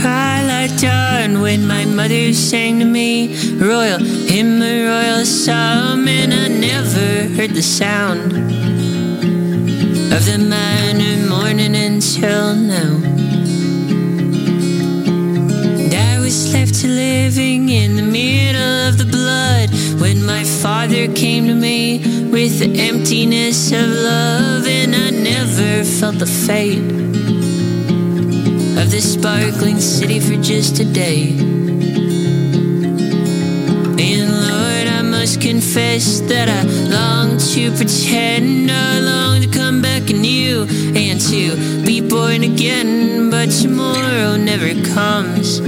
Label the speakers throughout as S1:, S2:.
S1: twilight dawn when my mother sang to me royal hymn, a royal psalm, and I never heard the sound of the minor morning until now. And I was left to living in the middle of the blood when my father came to me with the emptiness of love, and I never felt the fate of this sparkling city for just a day. And Lord, I must confess that I long to pretend, I long to come back anew and to be born again, but tomorrow never comes,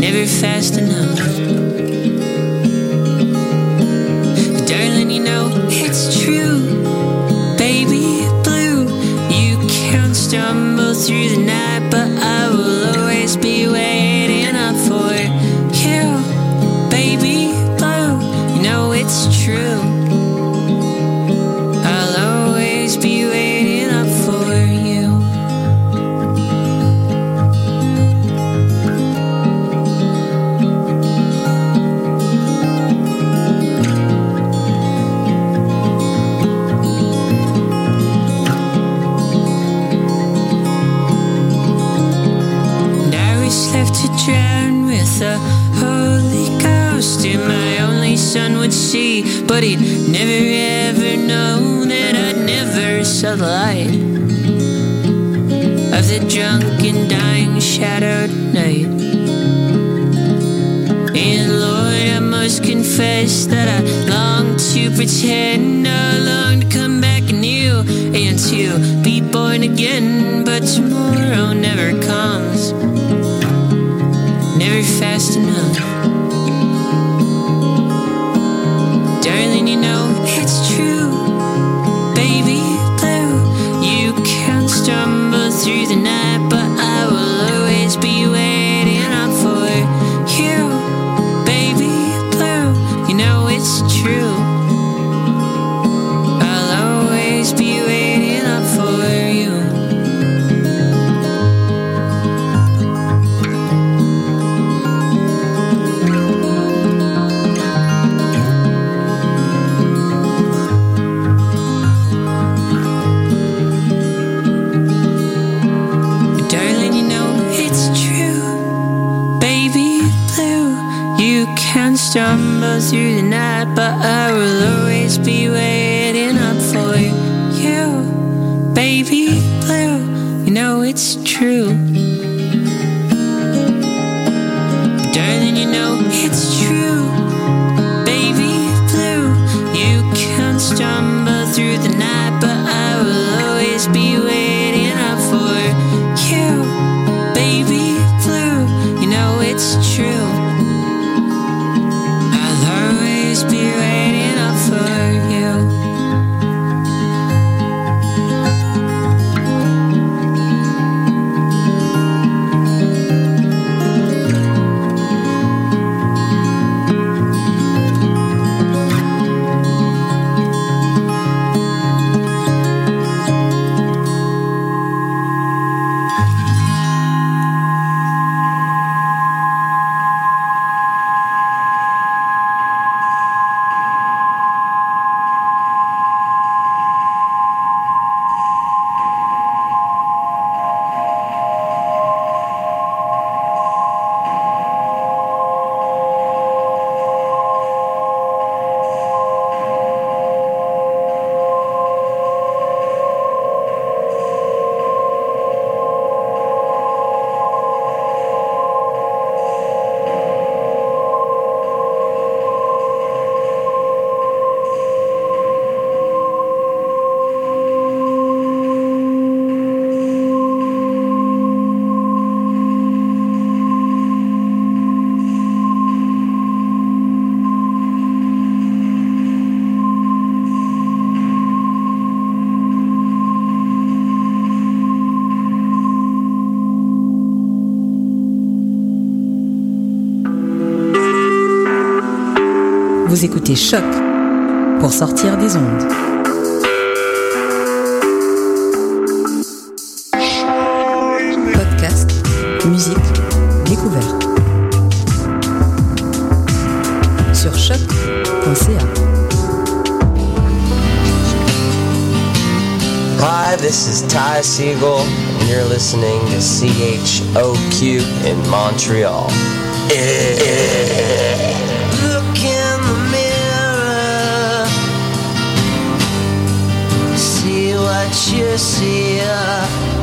S1: never fast enough. Darling, you know it's true, baby blue. You can't stumble through the but he'd never ever know that I'd never saw the light of the drunken, dying, shadowed night. And Lord, I must confess that I long to pretend, I long to come back anew and to be born again, but tomorrow never comes, never fast enough.
S2: Choc pour sortir des ondes. Podcast,
S3: musique, découverte. Sur choc.ca.
S4: Hi, this is Ty Siegel, and you're listening to CHOQ in Montreal. Look see what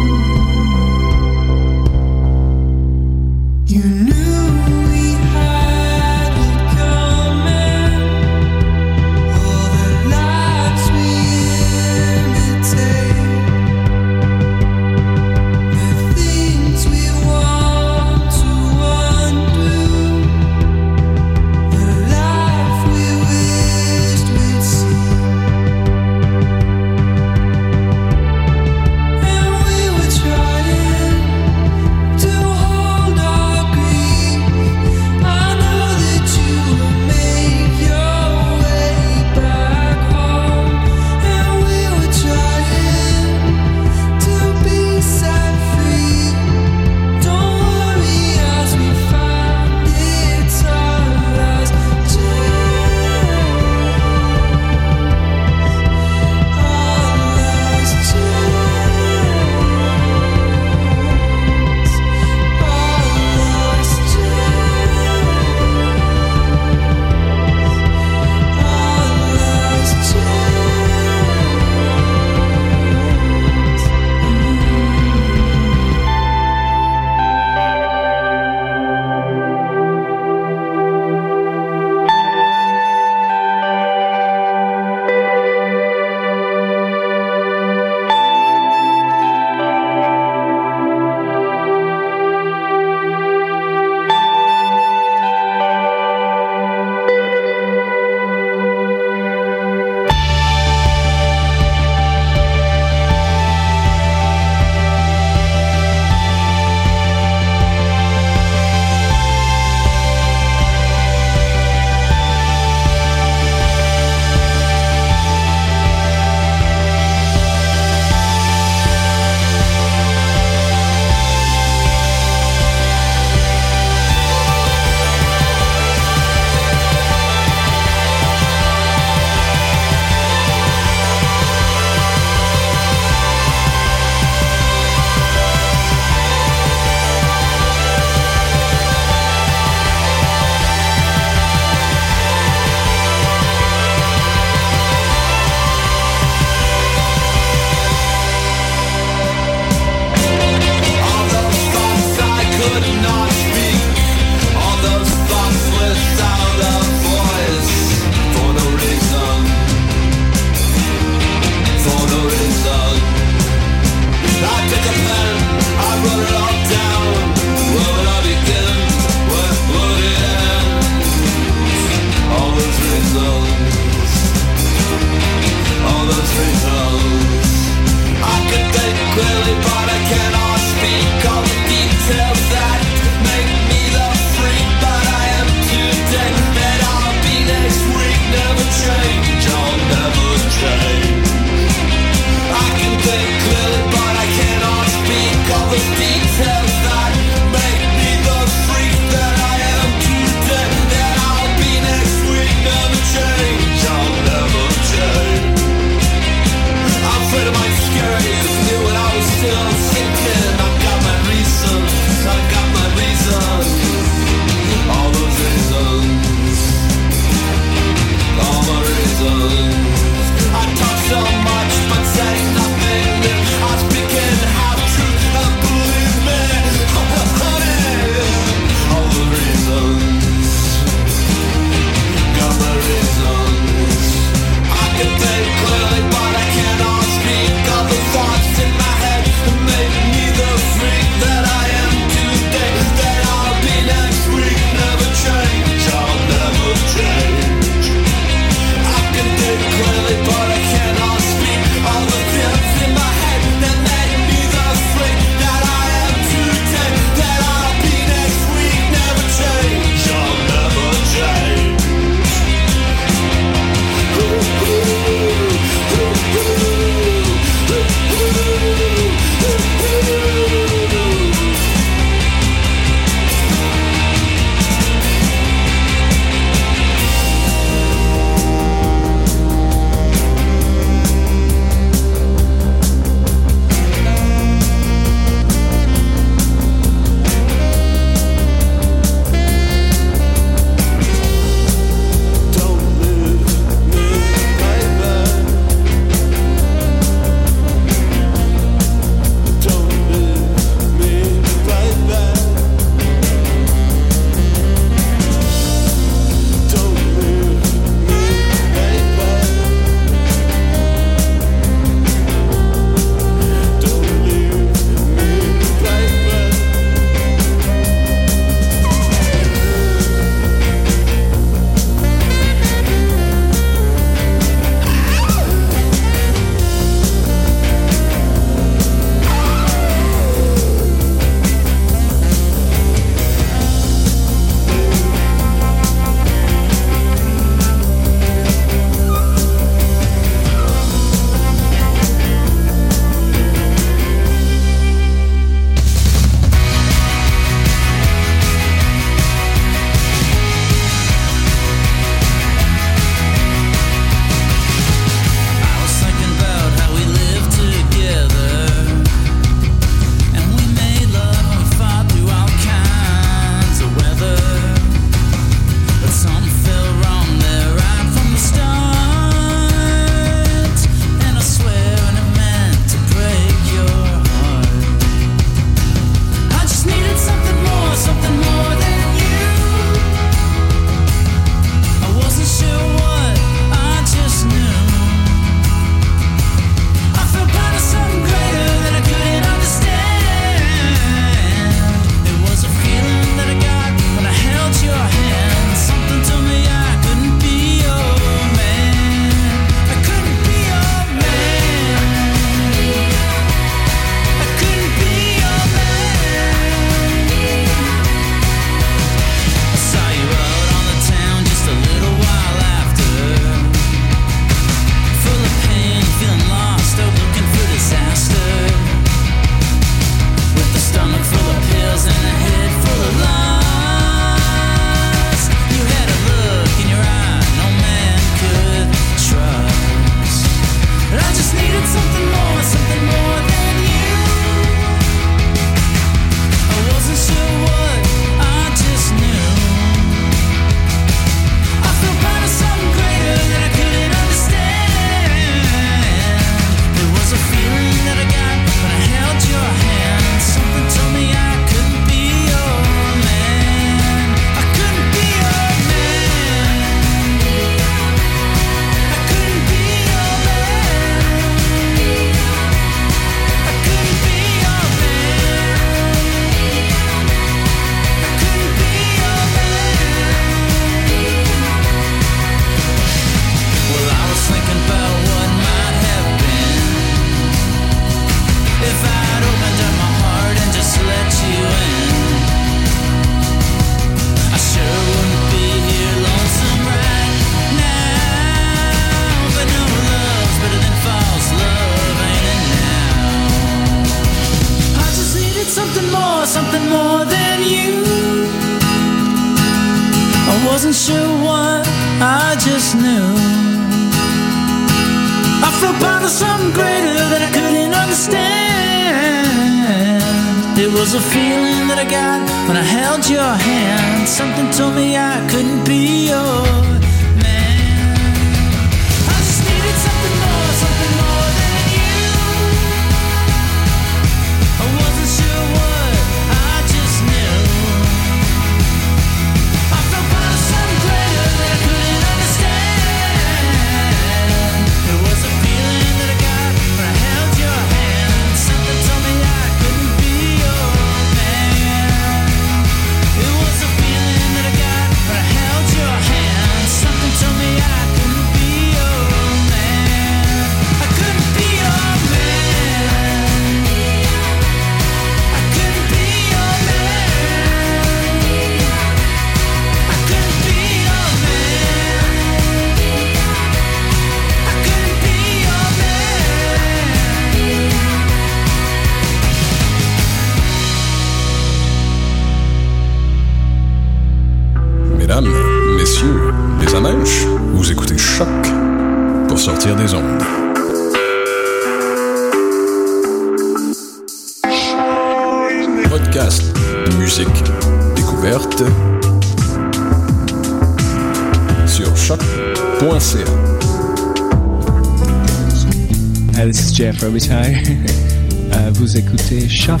S5: Probably euh, Vous écoutez
S6: Charles.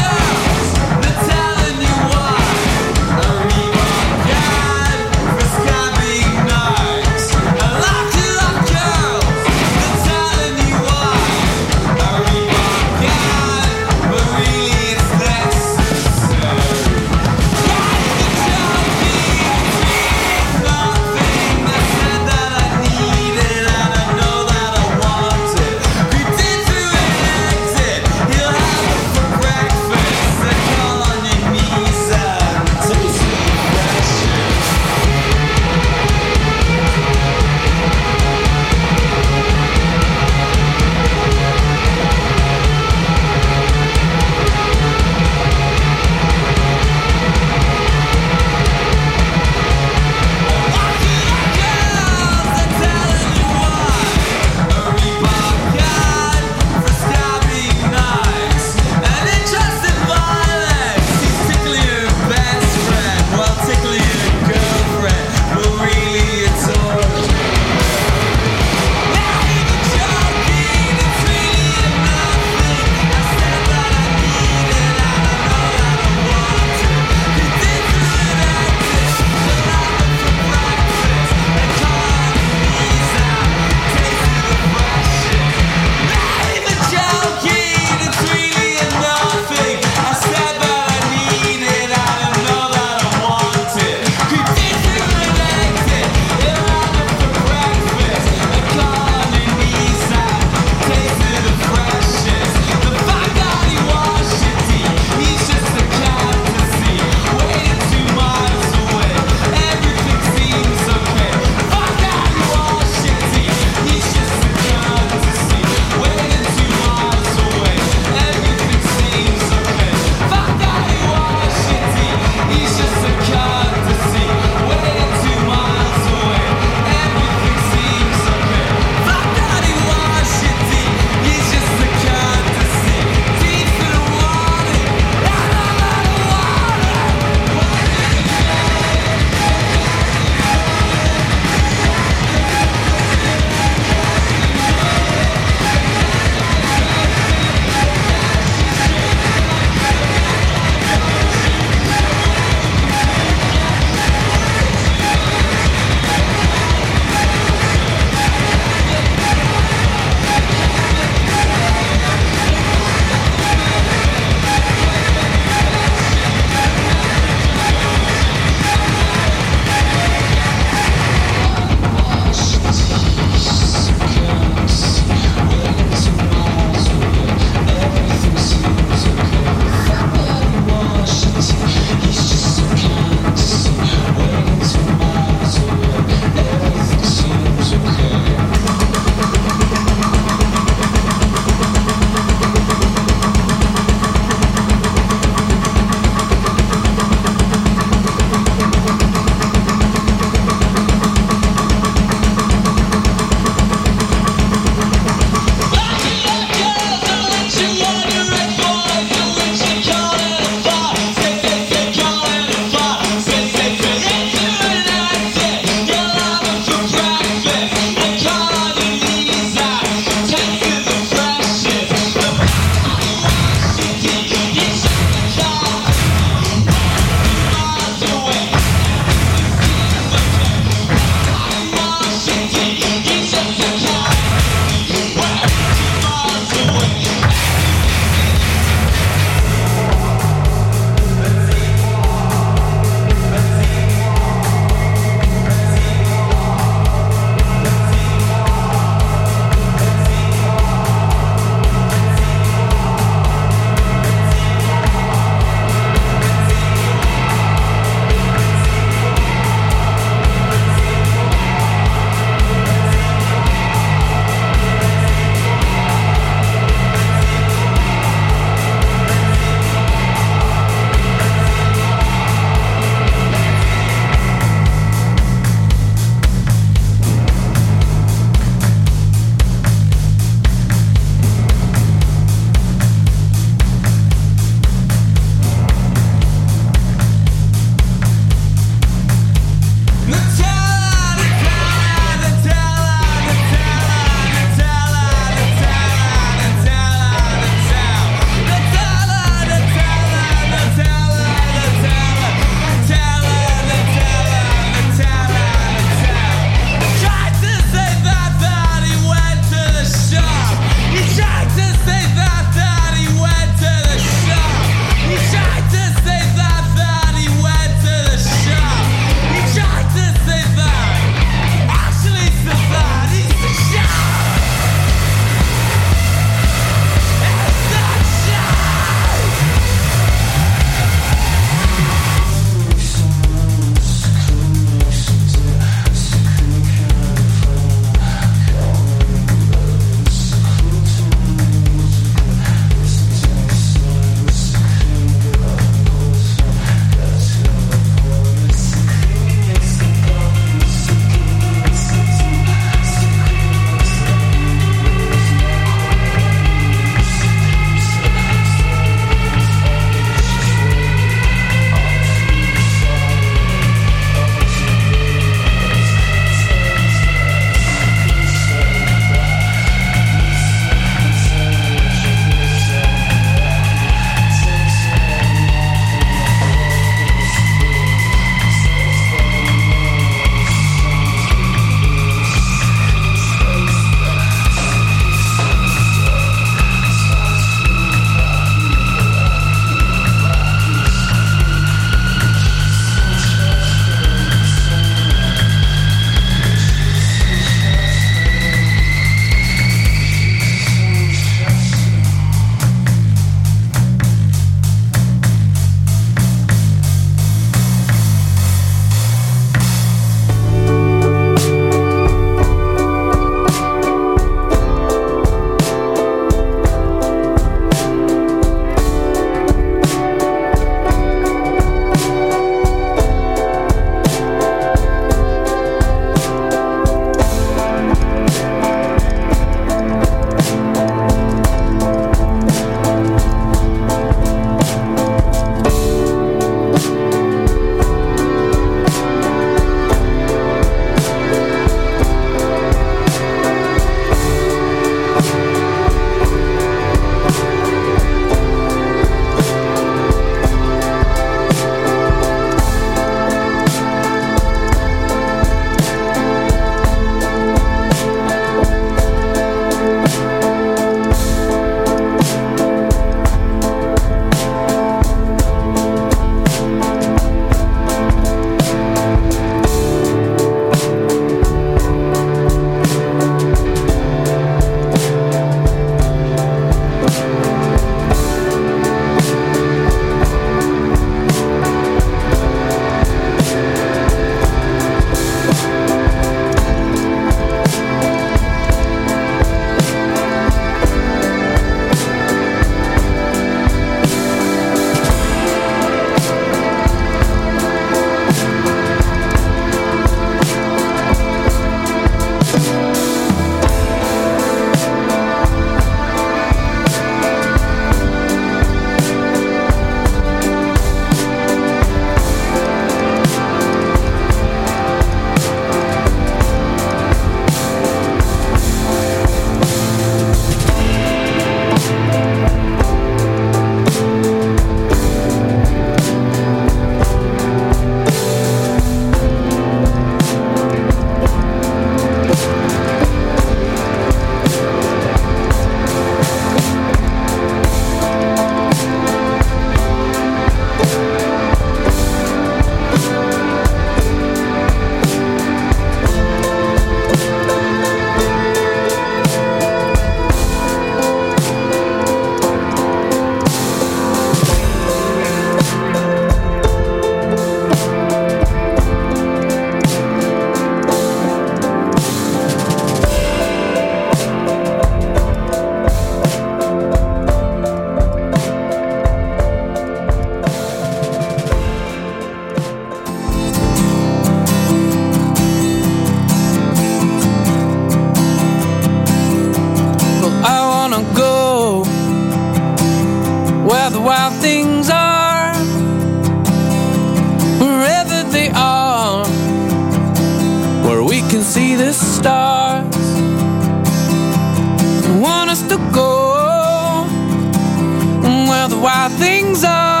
S7: Wild things are,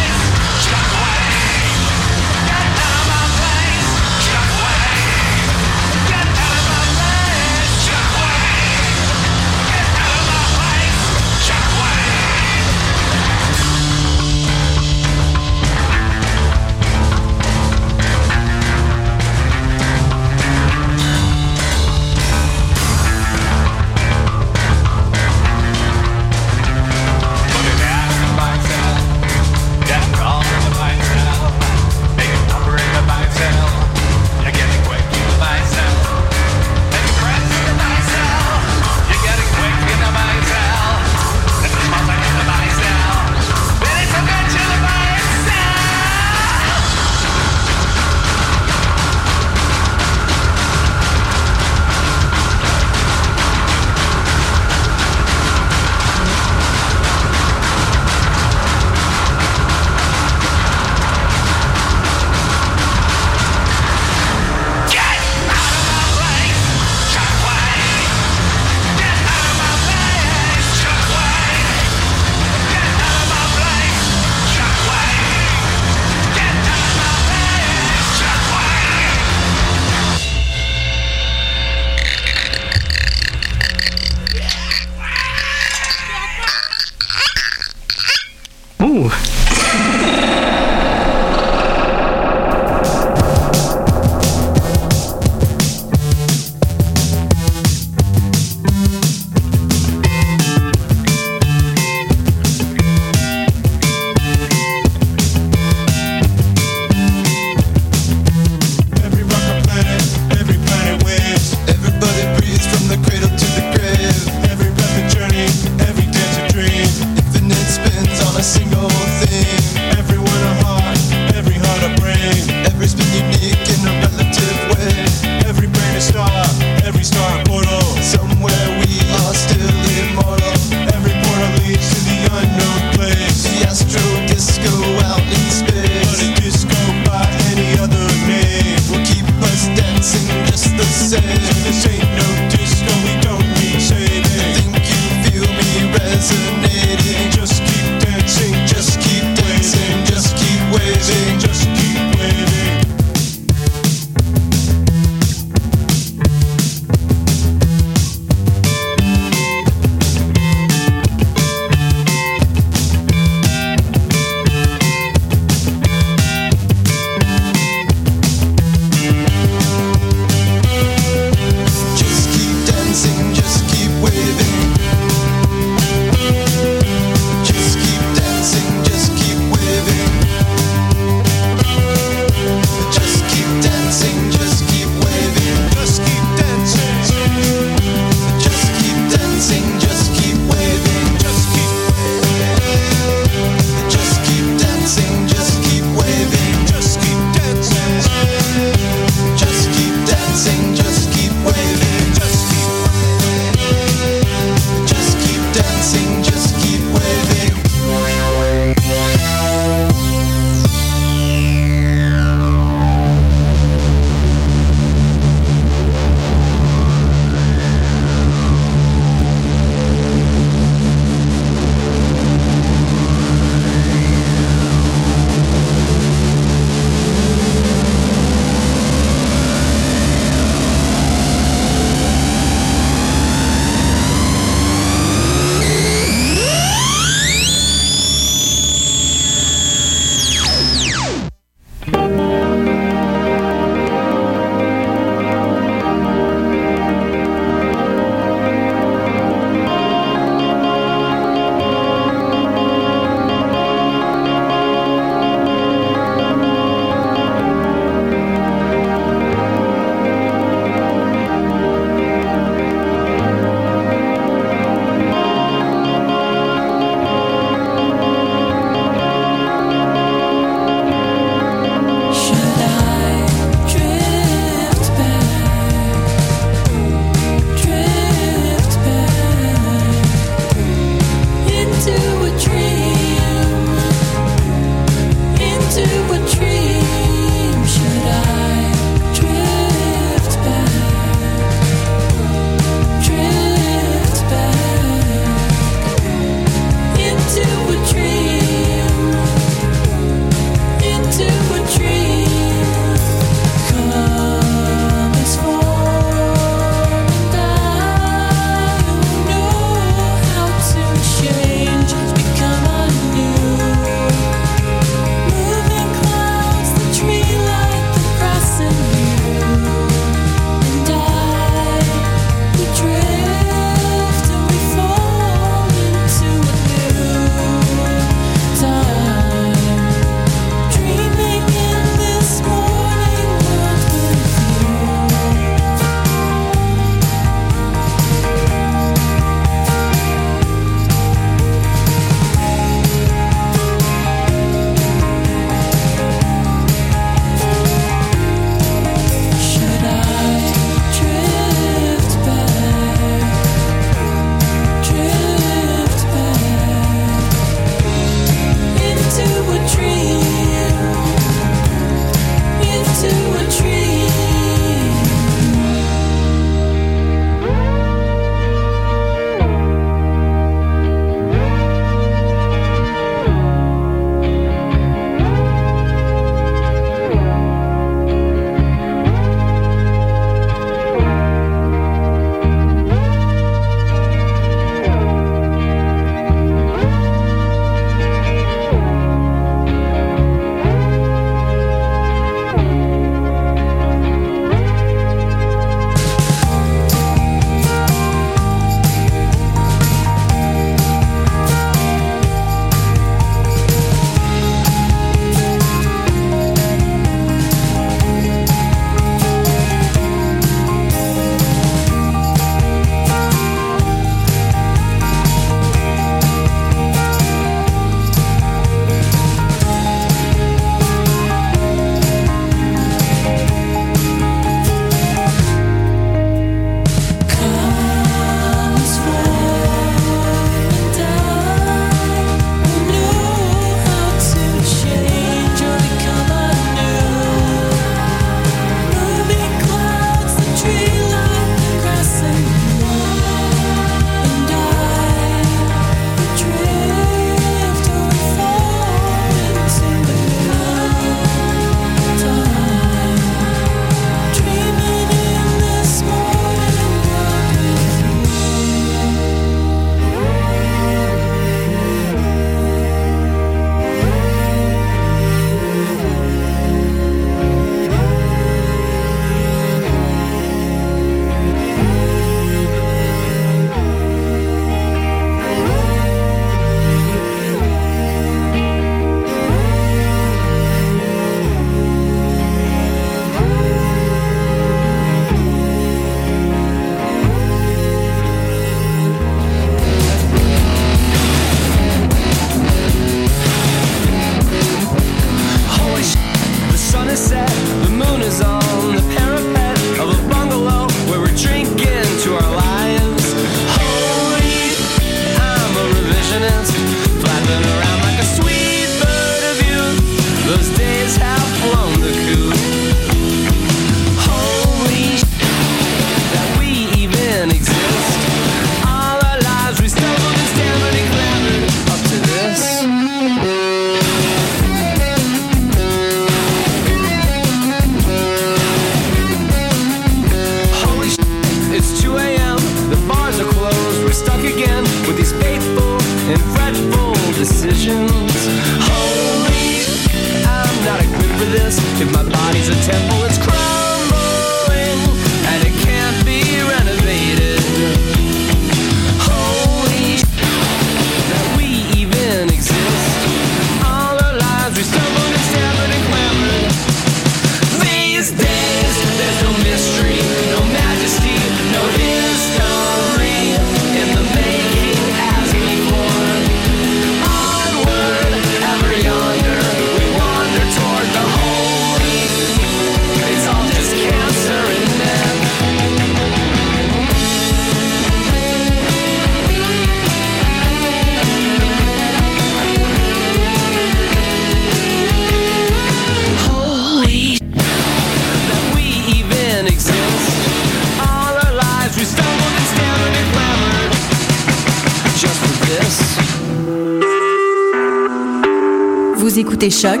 S2: Écoutez Choc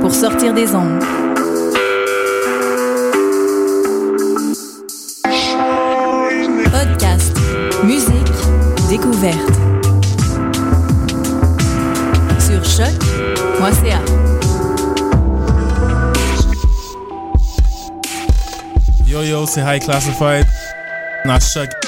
S2: pour sortir des ondes. Podcast, musique, découverte. Sur choc.ca.
S8: Yo yo, c'est High Classified. Not Choc